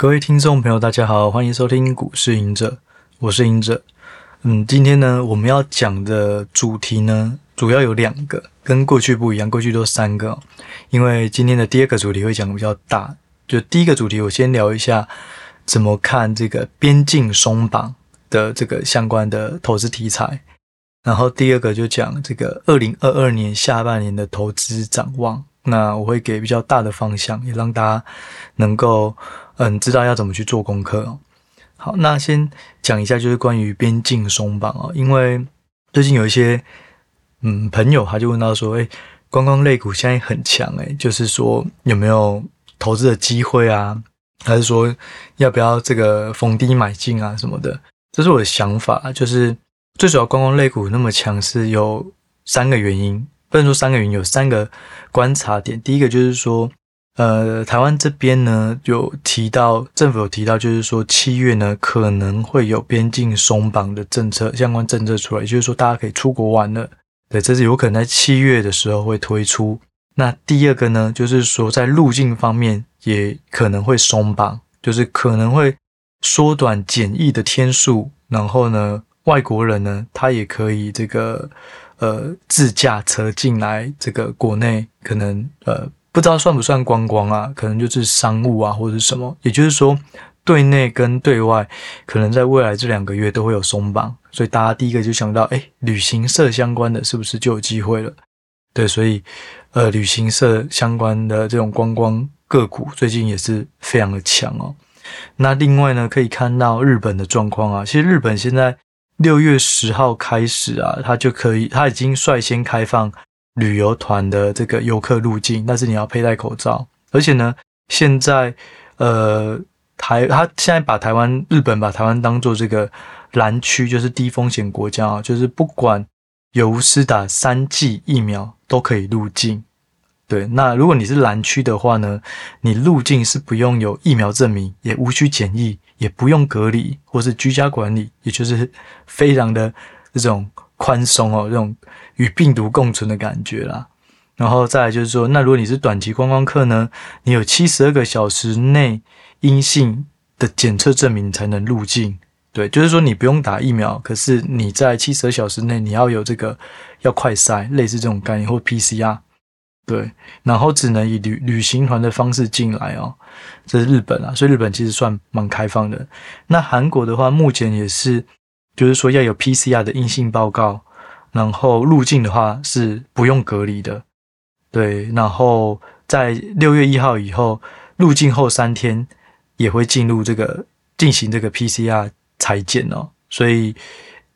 各位听众朋友，大家好，欢迎收听股市赢者，我是赢者。嗯，今天呢，我们要讲的主题呢，主要有两个，跟过去不一样，过去都三个。因为今天的第二个主题会讲的比较大，就第一个主题，我先聊一下怎么看这个边境松绑的这个相关的投资题材。然后第二个就讲这个二零二二年下半年的投资展望。那我会给比较大的方向，也让大家能够嗯知道要怎么去做功课哦。好，那先讲一下就是关于边境松绑哦，因为最近有一些嗯朋友他就问到说，诶，观光类股现在很强诶，就是说有没有投资的机会啊？还是说要不要这个逢低买进啊什么的？这是我的想法，就是最主要观光类股那么强是有三个原因。不能说三个原因，有三个观察点。第一个就是说，呃，台湾这边呢有提到，政府有提到，就是说七月呢可能会有边境松绑的政策相关政策出来，也就是说大家可以出国玩了。对，这是有可能在七月的时候会推出。那第二个呢，就是说在入境方面也可能会松绑，就是可能会缩短检疫的天数，然后呢，外国人呢他也可以这个。呃，自驾车进来这个国内，可能呃不知道算不算观光啊？可能就是商务啊，或者是什么。也就是说，对内跟对外，可能在未来这两个月都会有松绑。所以大家第一个就想到，哎，旅行社相关的是不是就有机会了？对，所以呃，旅行社相关的这种观光个股最近也是非常的强哦。那另外呢，可以看到日本的状况啊，其实日本现在。六月十号开始啊，它就可以，它已经率先开放旅游团的这个游客入境，但是你要佩戴口罩。而且呢，现在呃台，它现在把台湾、日本把台湾当做这个蓝区，就是低风险国家啊，就是不管有无施打三剂疫苗都可以入境。对，那如果你是蓝区的话呢，你入境是不用有疫苗证明，也无需检疫。也不用隔离或是居家管理，也就是非常的这种宽松哦，这种与病毒共存的感觉啦。然后再来就是说，那如果你是短期观光客呢，你有七十二个小时内阴性的检测证明才能入境。对，就是说你不用打疫苗，可是你在七十二小时内你要有这个要快筛，类似这种概念或 PCR。对，然后只能以旅旅行团的方式进来哦，这是日本啊，所以日本其实算蛮开放的。那韩国的话，目前也是，就是说要有 PCR 的阴性报告，然后入境的话是不用隔离的。对，然后在六月一号以后，入境后三天也会进入这个进行这个 PCR 采检哦。所以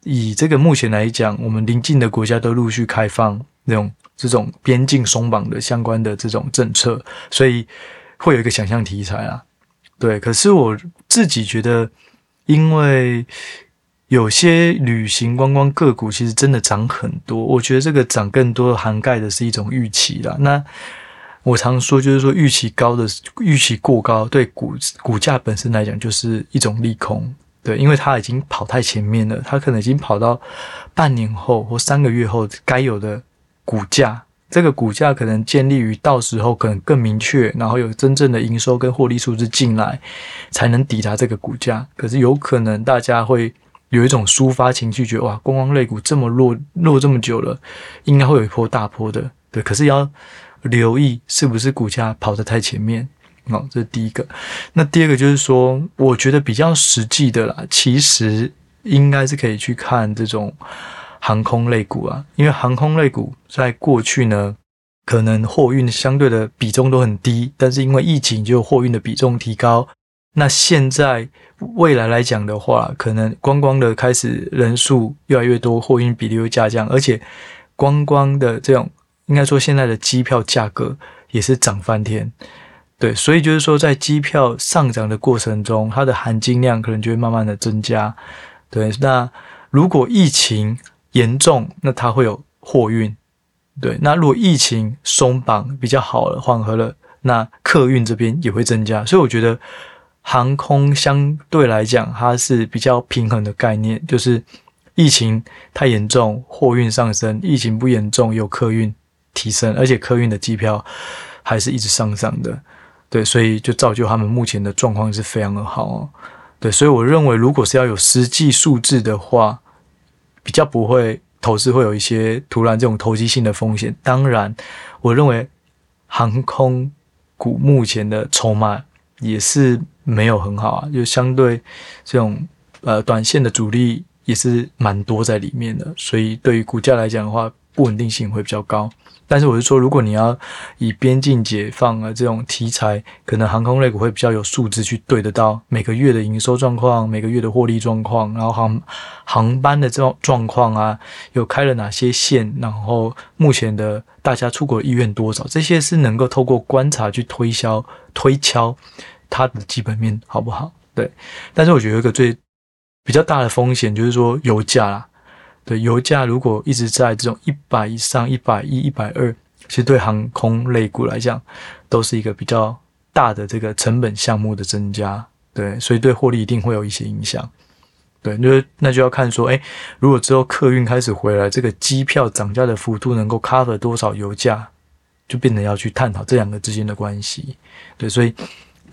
以这个目前来讲，我们邻近的国家都陆续开放那种。这种边境松绑的相关的这种政策，所以会有一个想象题材啊，对。可是我自己觉得，因为有些旅行观光个股其实真的涨很多，我觉得这个涨更多涵盖的是一种预期啦。那我常说，就是说预期高的预期过高，对股股价本身来讲就是一种利空，对，因为它已经跑太前面了，它可能已经跑到半年后或三个月后该有的。股价，这个股价可能建立于到时候可能更明确，然后有真正的营收跟获利数字进来，才能抵达这个股价。可是有可能大家会有一种抒发情绪，觉得哇，观光类股这么弱，弱这么久了，应该会有一波大波的。对，可是要留意是不是股价跑得太前面。哦，这是第一个。那第二个就是说，我觉得比较实际的啦，其实应该是可以去看这种。航空类股啊，因为航空类股在过去呢，可能货运相对的比重都很低，但是因为疫情，就货运的比重提高。那现在未来来讲的话，可能观光的开始人数越来越多，货运比例会下降，而且观光的这种应该说现在的机票价格也是涨翻天。对，所以就是说在机票上涨的过程中，它的含金量可能就会慢慢的增加。对，那如果疫情严重，那它会有货运，对。那如果疫情松绑比较好了，缓和了，那客运这边也会增加。所以我觉得航空相对来讲，它是比较平衡的概念，就是疫情太严重，货运上升；疫情不严重，有客运提升，而且客运的机票还是一直上涨的。对，所以就造就他们目前的状况是非常的好哦。对，所以我认为，如果是要有实际数字的话，比较不会投资会有一些突然这种投机性的风险。当然，我认为航空股目前的筹码也是没有很好啊，就相对这种呃短线的主力也是蛮多在里面的，所以对于股价来讲的话，不稳定性会比较高。但是我是说，如果你要以边境解放啊这种题材，可能航空类股会比较有数字去对得到每个月的营收状况、每个月的获利状况，然后航航班的这种状况啊，有开了哪些线，然后目前的大家出国意愿多少，这些是能够透过观察去推销推敲它的基本面好不好？对。但是我觉得有一个最比较大的风险就是说油价啦。对，油价如果一直在这种一百以上、一百一、一百二，其实对航空类股来讲，都是一个比较大的这个成本项目的增加。对，所以对获利一定会有一些影响。对，那那就要看说，哎，如果之后客运开始回来，这个机票涨价的幅度能够 cover 多少油价，就变得要去探讨这两个之间的关系。对，所以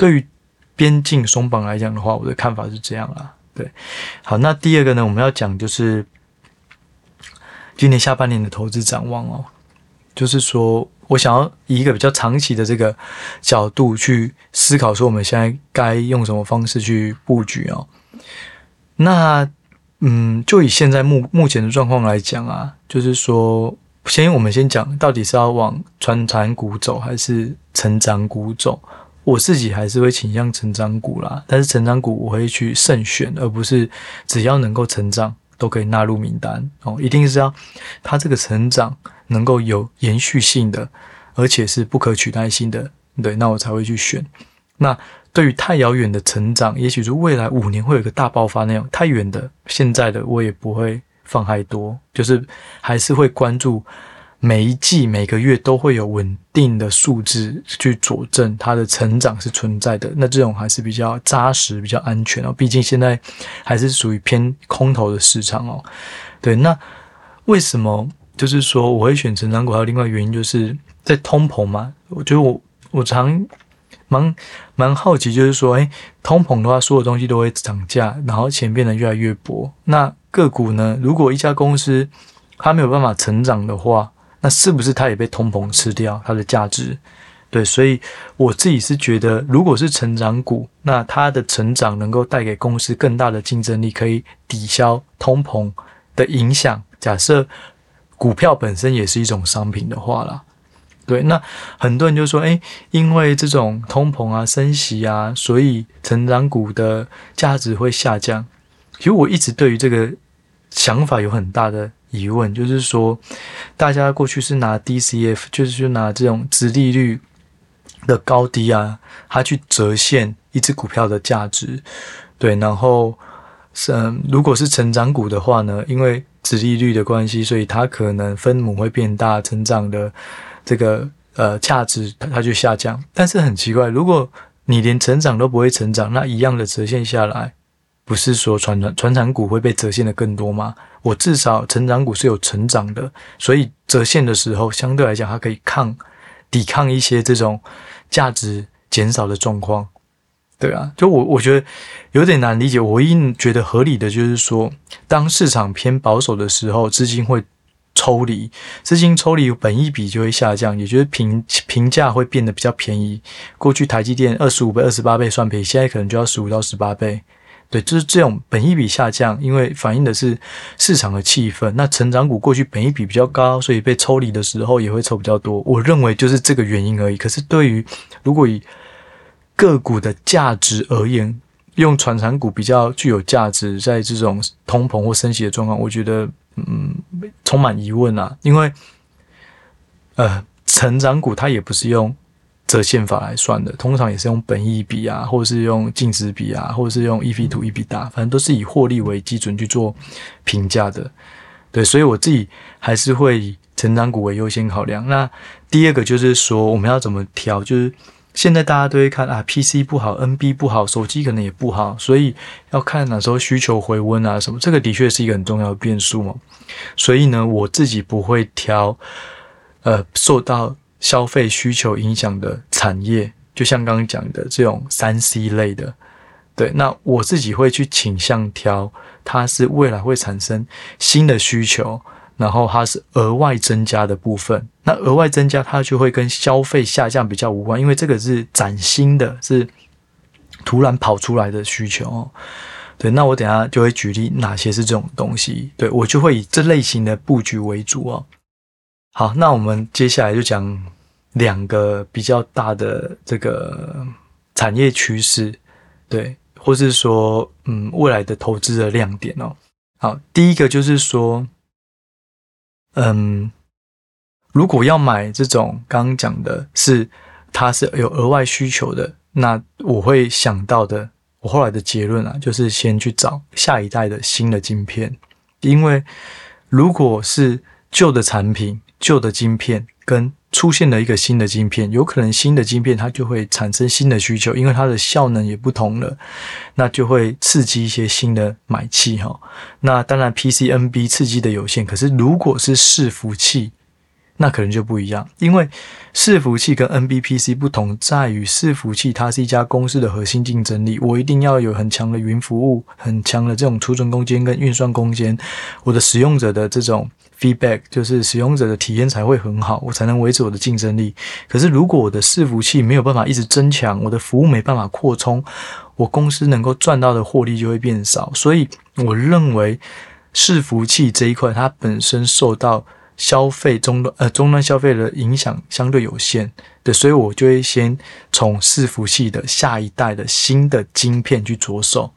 对于边境松绑来讲的话，我的看法是这样啊。对，好，那第二个呢，我们要讲就是。今年下半年的投资展望哦，就是说我想要以一个比较长期的这个角度去思考，说我们现在该用什么方式去布局哦。那嗯，就以现在目目前的状况来讲啊，就是说，先我们先讲到底是要往传产股走还是成长股走。我自己还是会倾向成长股啦，但是成长股我会去慎选，而不是只要能够成长。都可以纳入名单哦，一定是要它这个成长能够有延续性的，而且是不可取代性的，对，那我才会去选。那对于太遥远的成长，也许是未来五年会有一个大爆发那样太远的，现在的我也不会放太多，就是还是会关注。每一季每个月都会有稳定的数字去佐证它的成长是存在的，那这种还是比较扎实、比较安全哦。毕竟现在还是属于偏空头的市场哦。对，那为什么就是说我会选成长股？还有另外原因就是在通膨嘛。我觉得我我常蛮蛮好奇，就是说，诶，通膨的话，所有东西都会涨价，然后钱变得越来越薄。那个股呢？如果一家公司它没有办法成长的话，那是不是它也被通膨吃掉它的价值？对，所以我自己是觉得，如果是成长股，那它的成长能够带给公司更大的竞争力，可以抵消通膨的影响。假设股票本身也是一种商品的话啦，对，那很多人就说，诶，因为这种通膨啊、升息啊，所以成长股的价值会下降。其实我一直对于这个想法有很大的。疑问就是说，大家过去是拿 DCF，就是就拿这种殖利率的高低啊，它去折现一只股票的价值，对，然后是嗯，如果是成长股的话呢，因为殖利率的关系，所以它可能分母会变大，成长的这个呃价值它它就下降。但是很奇怪，如果你连成长都不会成长，那一样的折现下来。不是说传传传产股会被折现的更多吗？我至少成长股是有成长的，所以折现的时候相对来讲，它可以抗抵抗一些这种价值减少的状况。对啊，就我我觉得有点难理解。我唯一觉得合理的就是说，当市场偏保守的时候，资金会抽离，资金抽离，本一比就会下降，也就是评评价会变得比较便宜。过去台积电二十五倍、二十八倍算便宜，现在可能就要十五到十八倍。对，就是这种本益比下降，因为反映的是市场的气氛。那成长股过去本益比比较高，所以被抽离的时候也会抽比较多。我认为就是这个原因而已。可是对于如果以个股的价值而言，用传产股比较具有价值，在这种通膨或升息的状况，我觉得嗯充满疑问啊。因为呃，成长股它也不是用。折现法来算的，通常也是用本益比啊，或者是用净值比啊，或者是用 EV to E B 大反正都是以获利为基准去做评价的。对，所以我自己还是会以成长股为优先考量。那第二个就是说，我们要怎么挑？就是现在大家都会看啊，PC 不好，NB 不好，手机可能也不好，所以要看哪时候需求回温啊什么。这个的确是一个很重要的变数嘛。所以呢，我自己不会挑，呃，受到消费需求影响的产业，就像刚刚讲的这种三 C 类的，对，那我自己会去倾向挑它是未来会产生新的需求，然后它是额外增加的部分。那额外增加它就会跟消费下降比较无关，因为这个是崭新的，是突然跑出来的需求。对，那我等下就会举例哪些是这种东西，对，我就会以这类型的布局为主哦。好，那我们接下来就讲两个比较大的这个产业趋势，对，或是说，嗯，未来的投资的亮点哦。好，第一个就是说，嗯，如果要买这种刚刚讲的是它是有额外需求的，那我会想到的。我后来的结论啊，就是先去找下一代的新的晶片，因为如果是旧的产品、旧的晶片跟出现了一个新的晶片，有可能新的晶片它就会产生新的需求，因为它的效能也不同了，那就会刺激一些新的买气哈。那当然 PCNB 刺激的有限，可是如果是伺服器。那可能就不一样，因为伺服器跟 NBPC 不同，在于伺服器它是一家公司的核心竞争力。我一定要有很强的云服务，很强的这种储存空间跟运算空间，我的使用者的这种 feedback 就是使用者的体验才会很好，我才能维持我的竞争力。可是如果我的伺服器没有办法一直增强，我的服务没办法扩充，我公司能够赚到的获利就会变少。所以我认为伺服器这一块它本身受到消费终端呃终端消费的影响相对有限，对，所以我就会先从伺服器的下一代的新的晶片去着手。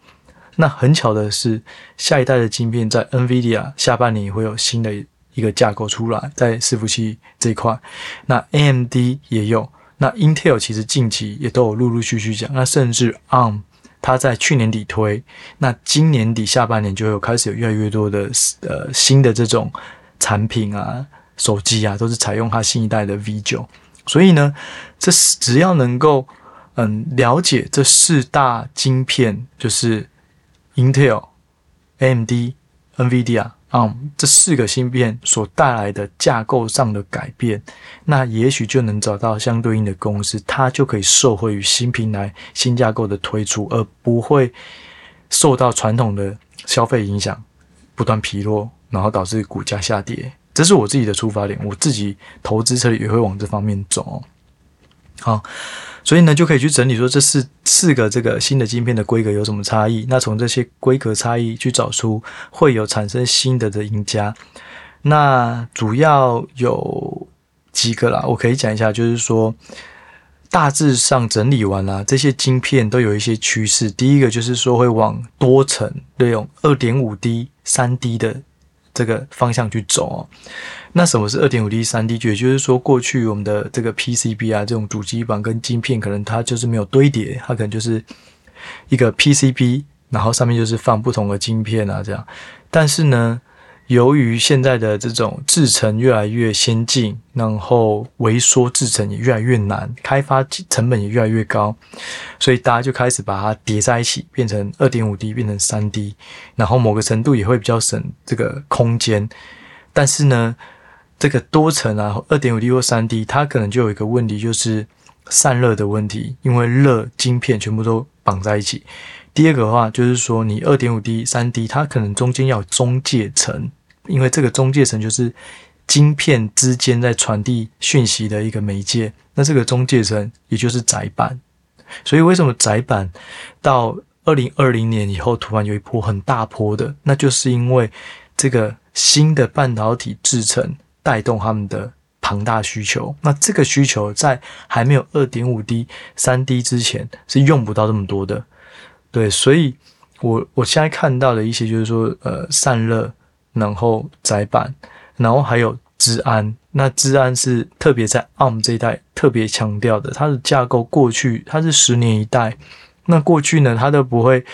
那很巧的是，下一代的晶片在 NVIDIA 下半年也会有新的一个架构出来，在伺服器这一块。那 AMD 也有，那 Intel 其实近期也都有陆陆续续讲，那甚至 ARM 它在去年底推，那今年底下半年就有开始有越来越多的呃新的这种。产品啊，手机啊，都是采用它新一代的 V 九所以呢，这只要能够嗯了解这四大晶片，就是 Intel、AMD、NVIDIA、ARM 这四个芯片所带来的架构上的改变，那也许就能找到相对应的公司，它就可以受惠于新平台、新架构的推出，而不会受到传统的消费影响，不断疲弱。然后导致股价下跌，这是我自己的出发点。我自己投资策略也会往这方面走。好，所以呢，就可以去整理说这四四个这个新的晶片的规格有什么差异。那从这些规格差异去找出会有产生新的的赢家。那主要有几个啦，我可以讲一下，就是说大致上整理完了，这些晶片都有一些趋势。第一个就是说会往多层这种二点五 D、三 D 的。这个方向去走哦，那什么是二点五 D 三 D？也就是说，过去我们的这个 PCB 啊，这种主机板跟晶片，可能它就是没有堆叠，它可能就是一个 PCB，然后上面就是放不同的晶片啊，这样。但是呢，由于现在的这种制程越来越先进，然后微缩制程也越来越难，开发成本也越来越高，所以大家就开始把它叠在一起，变成二点五 D，变成三 D，然后某个程度也会比较省这个空间。但是呢，这个多层啊，二点五 D 或三 D，它可能就有一个问题，就是散热的问题，因为热晶片全部都绑在一起。第二个的话，就是说你二点五 D、三 D，它可能中间要有中介层，因为这个中介层就是晶片之间在传递讯息的一个媒介。那这个中介层也就是载板。所以为什么载板到二零二零年以后突然有一波很大波的？那就是因为这个新的半导体制程带动他们的庞大需求。那这个需求在还没有二点五 D、三 D 之前是用不到这么多的。对，所以我我现在看到的一些就是说，呃，散热，然后载板，然后还有资安。那资安是特别在 ARM 这一代特别强调的，它的架构过去它是十年一代，那过去呢，它都不会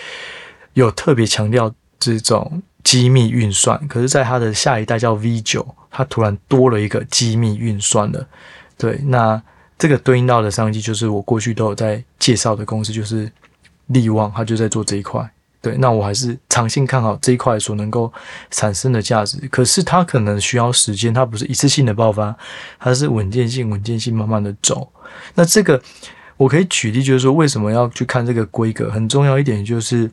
有特别强调这种机密运算，可是在它的下一代叫 V9，它突然多了一个机密运算了。对，那这个对应到的商机就是我过去都有在介绍的公司，就是。力旺，他就在做这一块，对，那我还是长线看好这一块所能够产生的价值。可是它可能需要时间，它不是一次性的爆发，它是稳健性、稳健性慢慢的走。那这个我可以举例，就是说为什么要去看这个规格？很重要一点就是，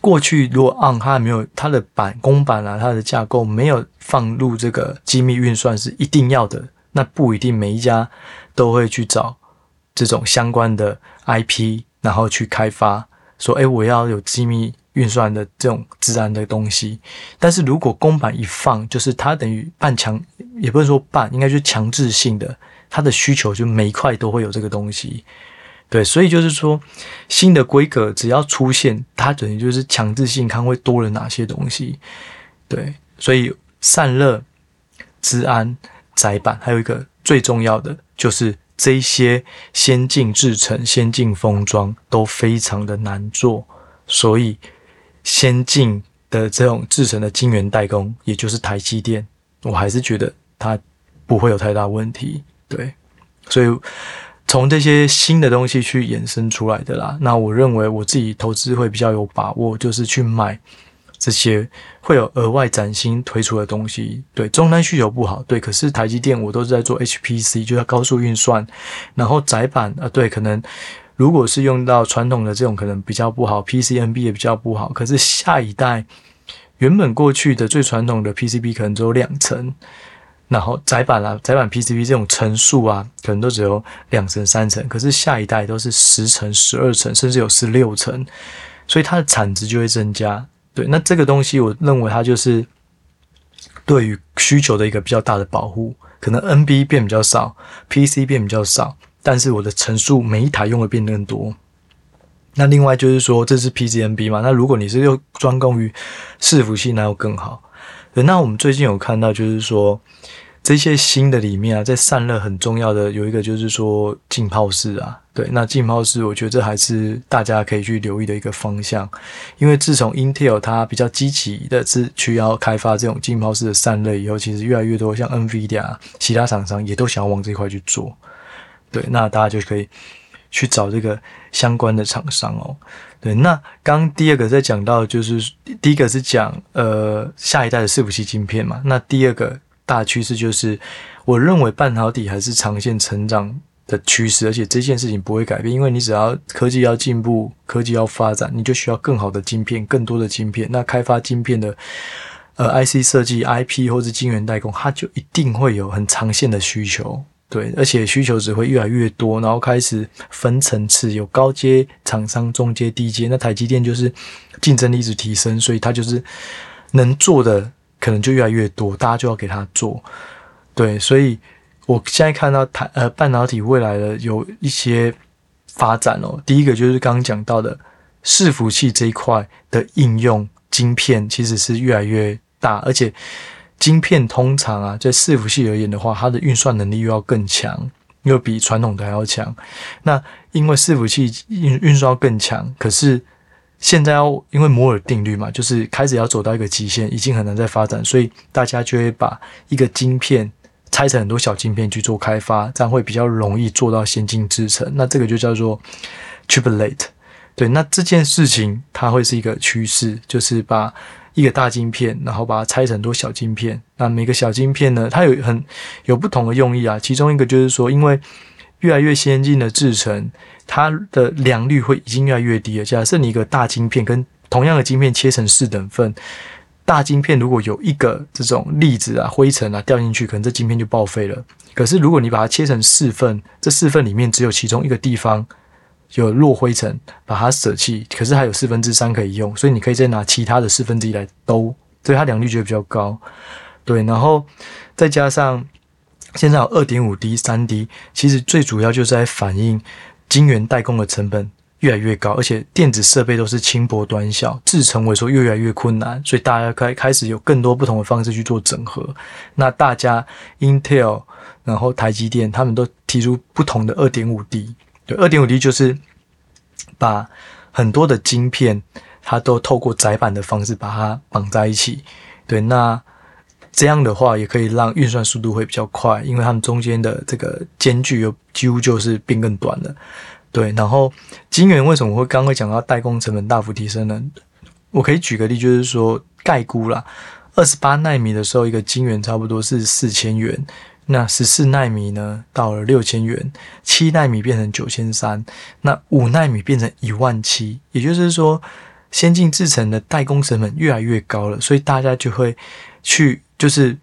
过去如果 ARM 它还没有它的板公板啊，它的架构没有放入这个机密运算是一定要的，那不一定每一家都会去找这种相关的 IP，然后去开发，说，诶，我要有机密。运算的这种自然的东西，但是如果公版一放，就是它等于半强，也不是说半，应该就是强制性的，它的需求就每一块都会有这个东西，对，所以就是说新的规格只要出现，它等于就是强制性看会多了哪些东西，对，所以散热、治安、窄板，还有一个最重要的就是这些先进制程、先进封装都非常的难做，所以。先进的这种制程的晶圆代工，也就是台积电，我还是觉得它不会有太大问题。对，所以从这些新的东西去衍生出来的啦，那我认为我自己投资会比较有把握，就是去买这些会有额外崭新推出的东西。对，终端需求不好，对，可是台积电我都是在做 HPC，就要高速运算，然后窄板啊，对，可能。如果是用到传统的这种，可能比较不好，PCNB 也比较不好。可是下一代原本过去的最传统的 PCB 可能只有两层，然后窄板啊，窄板 PCB 这种层数啊，可能都只有两层、三层。可是下一代都是十层、十二层，甚至有十六层，所以它的产值就会增加。对，那这个东西我认为它就是对于需求的一个比较大的保护。可能 NB 变比较少，PC 变比较少。但是我的层数每一台用的变更多，那另外就是说，这是 P G N B 嘛？那如果你是又专攻于伺服器，那又更好。那我们最近有看到，就是说这些新的里面啊，在散热很重要的有一个就是说浸泡式啊。对，那浸泡式，我觉得这还是大家可以去留意的一个方向，因为自从 Intel 它比较积极的是去要开发这种浸泡式的散热以后，其实越来越多像 NVIDIA 其他厂商也都想要往这一块去做。对，那大家就可以去找这个相关的厂商哦。对，那刚第二个在讲到，就是第一个是讲呃下一代的伺服器晶片嘛。那第二个大趋势就是，我认为半导体还是长线成长的趋势，而且这件事情不会改变，因为你只要科技要进步，科技要发展，你就需要更好的晶片，更多的晶片。那开发晶片的呃 IC 设计、IP 或是晶圆代工，它就一定会有很长线的需求。对，而且需求只会越来越多，然后开始分层次，有高阶厂商、中阶、低阶。那台积电就是竞争力一直提升，所以它就是能做的可能就越来越多，大家就要给它做。对，所以我现在看到台呃半导体未来的有一些发展哦。第一个就是刚刚讲到的伺服器这一块的应用晶片，其实是越来越大，而且。晶片通常啊，在伺服器而言的话，它的运算能力又要更强，又比传统的还要强。那因为伺服器运运算要更强，可是现在要因为摩尔定律嘛，就是开始要走到一个极限，已经很难再发展，所以大家就会把一个晶片拆成很多小晶片去做开发，这样会比较容易做到先进制程。那这个就叫做 chiplet。对，那这件事情它会是一个趋势，就是把。一个大晶片，然后把它拆成很多小晶片。那每个小晶片呢，它有很有不同的用意啊。其中一个就是说，因为越来越先进的制程，它的良率会已经越来越低了。假设你一个大晶片跟同样的晶片切成四等份，大晶片如果有一个这种粒子啊、灰尘啊掉进去，可能这晶片就报废了。可是如果你把它切成四份，这四份里面只有其中一个地方。有落灰尘，把它舍弃，可是还有四分之三可以用，所以你可以再拿其他的四分之一来兜，所以它良率就会比较高。对，然后再加上现在有二点五 D、三 D，其实最主要就是在反映晶圆代工的成本越来越高，而且电子设备都是轻薄短小，制程萎缩越来越困难，所以大家开开始有更多不同的方式去做整合。那大家 Intel，然后台积电，他们都提出不同的二点五 D。对，二点五 D 就是把很多的晶片，它都透过载板的方式把它绑在一起。对，那这样的话也可以让运算速度会比较快，因为它们中间的这个间距又几乎就是变更短了。对，然后晶圆为什么会刚刚讲到代工成本大幅提升呢？我可以举个例，就是说概估啦，二十八纳米的时候，一个晶圆差不多是四千元。那十四纳米呢，到了六千元，七纳米变成九千三，那五纳米变成一万七，也就是说，先进制程的代工成本越来越高了，所以大家就会去，就是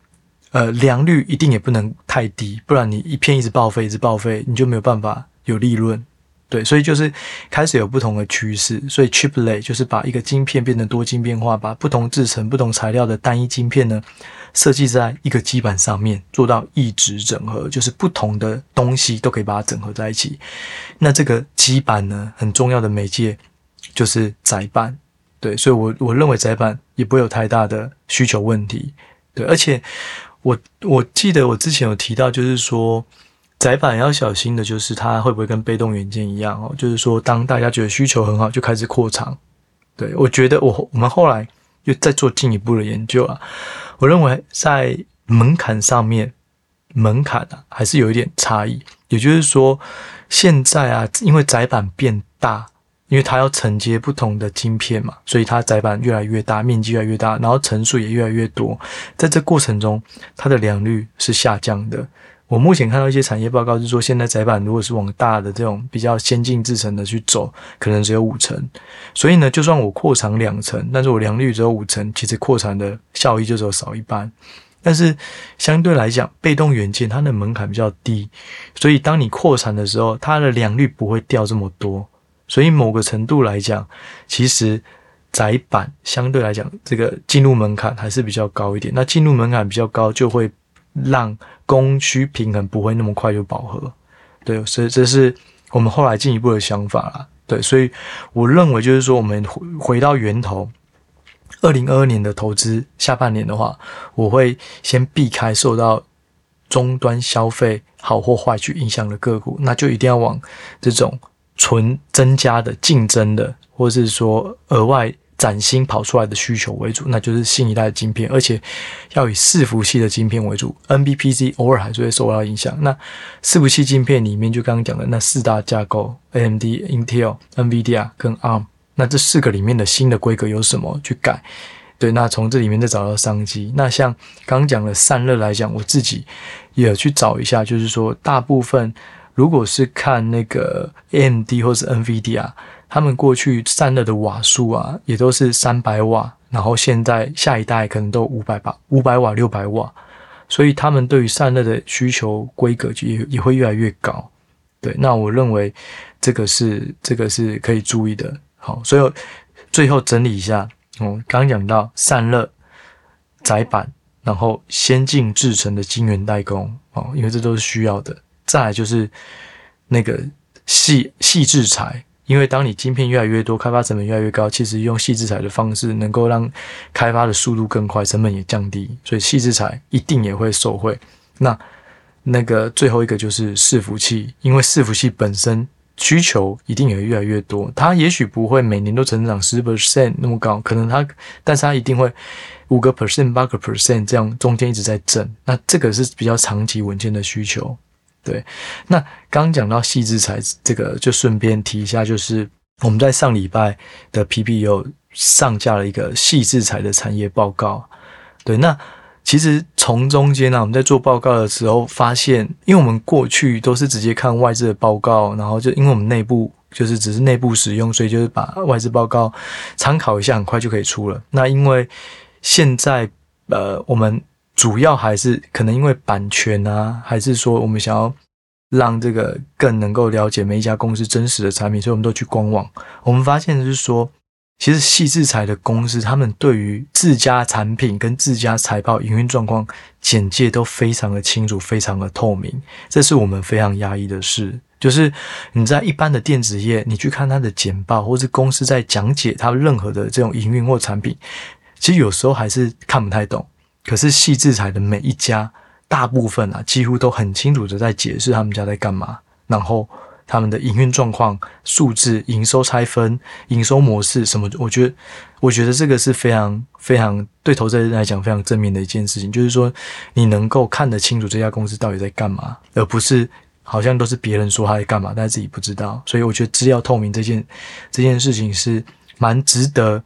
呃，良率一定也不能太低，不然你一片一直报废，一直报废，你就没有办法有利润。对，所以就是开始有不同的趋势，所以 chiplet 就是把一个晶片变得多晶片化，把不同制程、不同材料的单一晶片呢，设计在一个基板上面，做到一直整合，就是不同的东西都可以把它整合在一起。那这个基板呢，很重要的媒介就是载板，对，所以我我认为载板也不会有太大的需求问题，对，而且我我记得我之前有提到，就是说。窄板要小心的就是它会不会跟被动元件一样哦，就是说当大家觉得需求很好，就开始扩厂。对，我觉得我我们后来又再做进一步的研究啊，我认为在门槛上面门槛啊还是有一点差异。也就是说，现在啊，因为窄板变大，因为它要承接不同的晶片嘛，所以它载板越来越大，面积越来越大，然后层数也越来越多，在这过程中，它的良率是下降的。我目前看到一些产业报告是说，现在载板如果是往大的这种比较先进制程的去走，可能只有五成。所以呢，就算我扩产两成，但是我良率只有五成，其实扩产的效益就只有少一半。但是相对来讲，被动元件它的门槛比较低，所以当你扩产的时候，它的良率不会掉这么多。所以某个程度来讲，其实窄板相对来讲，这个进入门槛还是比较高一点。那进入门槛比较高，就会让供需平衡不会那么快就饱和，对，所以这是我们后来进一步的想法啦，对，所以我认为就是说，我们回回到源头，二零二二年的投资下半年的话，我会先避开受到终端消费好或坏去影响的个股，那就一定要往这种纯增加的竞争的，或是说额外。崭新跑出来的需求为主，那就是新一代的晶片，而且要以伺服器的晶片为主。NBPC 偶尔还是会受到影响。那伺服器晶片里面，就刚刚讲的那四大架构：AMD、Intel、NVIDIA 跟 ARM。那这四个里面的新的规格有什么？去改。对，那从这里面再找到商机。那像刚刚讲的散热来讲，我自己也去找一下，就是说大部分如果是看那个 AMD 或是 NVIDIA。他们过去散热的瓦数啊，也都是三百瓦，然后现在下一代可能都五百瓦、五百瓦、六百瓦，所以他们对于散热的需求规格就也也会越来越高。对，那我认为这个是这个是可以注意的。好，所以最后整理一下，嗯，刚讲到散热、载板，然后先进制程的晶圆代工，哦，因为这都是需要的。再来就是那个细细制材。因为当你晶片越来越多，开发成本越来越高，其实用细制材的方式能够让开发的速度更快，成本也降低，所以细制材一定也会受惠。那那个最后一个就是伺服器，因为伺服器本身需求一定也会越来越多，它也许不会每年都成长十 percent 那么高，可能它，但是它一定会五个 percent、八个 percent 这样中间一直在震，那这个是比较长期稳健的需求。对，那刚讲到细制材，这个就顺便提一下，就是我们在上礼拜的 PP 有上架了一个细制材的产业报告。对，那其实从中间呢，我们在做报告的时候发现，因为我们过去都是直接看外资的报告，然后就因为我们内部就是只是内部使用，所以就是把外资报告参考一下，很快就可以出了。那因为现在呃，我们主要还是可能因为版权啊，还是说我们想要让这个更能够了解每一家公司真实的产品，所以我们都去官网。我们发现的是说，其实细制材的公司，他们对于自家产品跟自家财报营运状况简介都非常的清楚，非常的透明。这是我们非常压抑的事，就是你在一般的电子业，你去看它的简报，或是公司在讲解它任何的这种营运或产品，其实有时候还是看不太懂。可是细制裁的每一家，大部分啊，几乎都很清楚的在解释他们家在干嘛，然后他们的营运状况、数字、营收拆分、营收模式什么，我觉得，我觉得这个是非常非常对投资人来讲非常正面的一件事情，就是说你能够看得清楚这家公司到底在干嘛，而不是好像都是别人说他在干嘛，但是自己不知道。所以我觉得资料透明这件这件事情是蛮值得、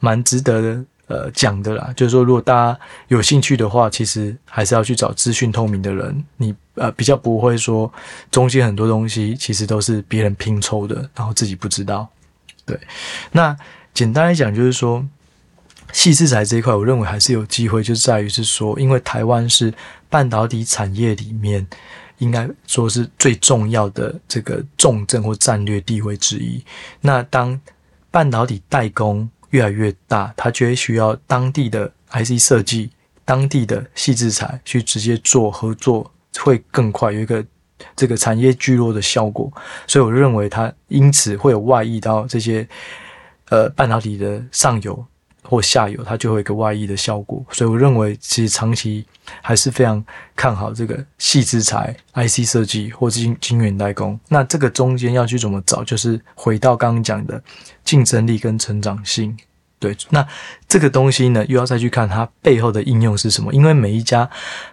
蛮值得的。呃讲的啦，就是说如果大家有兴趣的话，其实还是要去找资讯透明的人，你呃比较不会说中间很多东西其实都是别人拼凑的，然后自己不知道。对，那简单来讲就是说，矽智财这一块，我认为还是有机会，就在于是说，因为台湾是半导体产业里面。应该说是最重要的这个重镇或战略地位之一。那当半导体代工越来越大，它就会需要当地的 IC 设计、当地的细制材去直接做合作，会更快，有一个这个产业聚落的效果。所以我认为它因此会有外溢到这些呃半导体的上游。或下游，它就会有一个外溢的效果，所以我认为其实长期还是非常看好这个矽智财、IC 设计或晶晶圆代工。那这个中间要去怎么找，就是回到刚刚讲的竞争力跟成长性。对，那这个东西呢，又要再去看它背后的应用是什么，因为每一家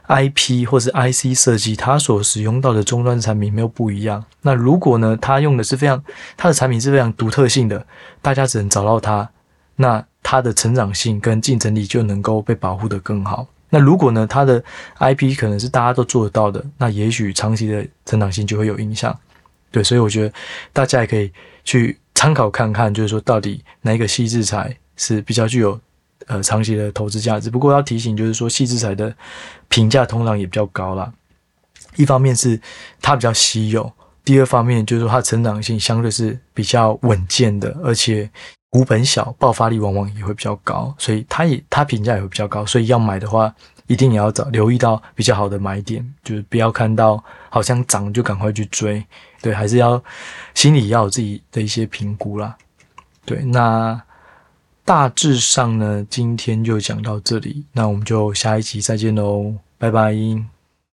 IP 或是 IC 设计，它所使用到的终端产品没有不一样。那如果呢，它用的是非常，它的产品是非常独特性的，大家只能找到它。那它的成长性跟竞争力就能够被保护得更好。那如果呢，它的 IP 可能是大家都做得到的，那也许长期的成长性就会有影响。对，所以我觉得大家也可以去参考看看，就是说到底哪一个矽智财是比较具有呃长期的投资价值。不过要提醒，就是说矽智财的评价通常也比较高啦。一方面是它比较稀有，第二方面就是说它成长性相对是比较稳健的，而且。股本小，爆发力往往也会比较高，所以它也它评价也会比较高，所以要买的话，一定也要找留意到比较好的买点，就是不要看到好像涨就赶快去追，对，还是要心里要有自己的一些评估啦。对，那大致上呢，今天就讲到这里，那我们就下一集再见喽，拜拜。